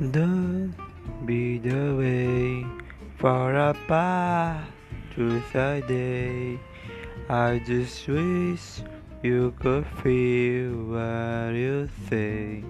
Don't be the way for a path to the day. I just wish you could feel what you say.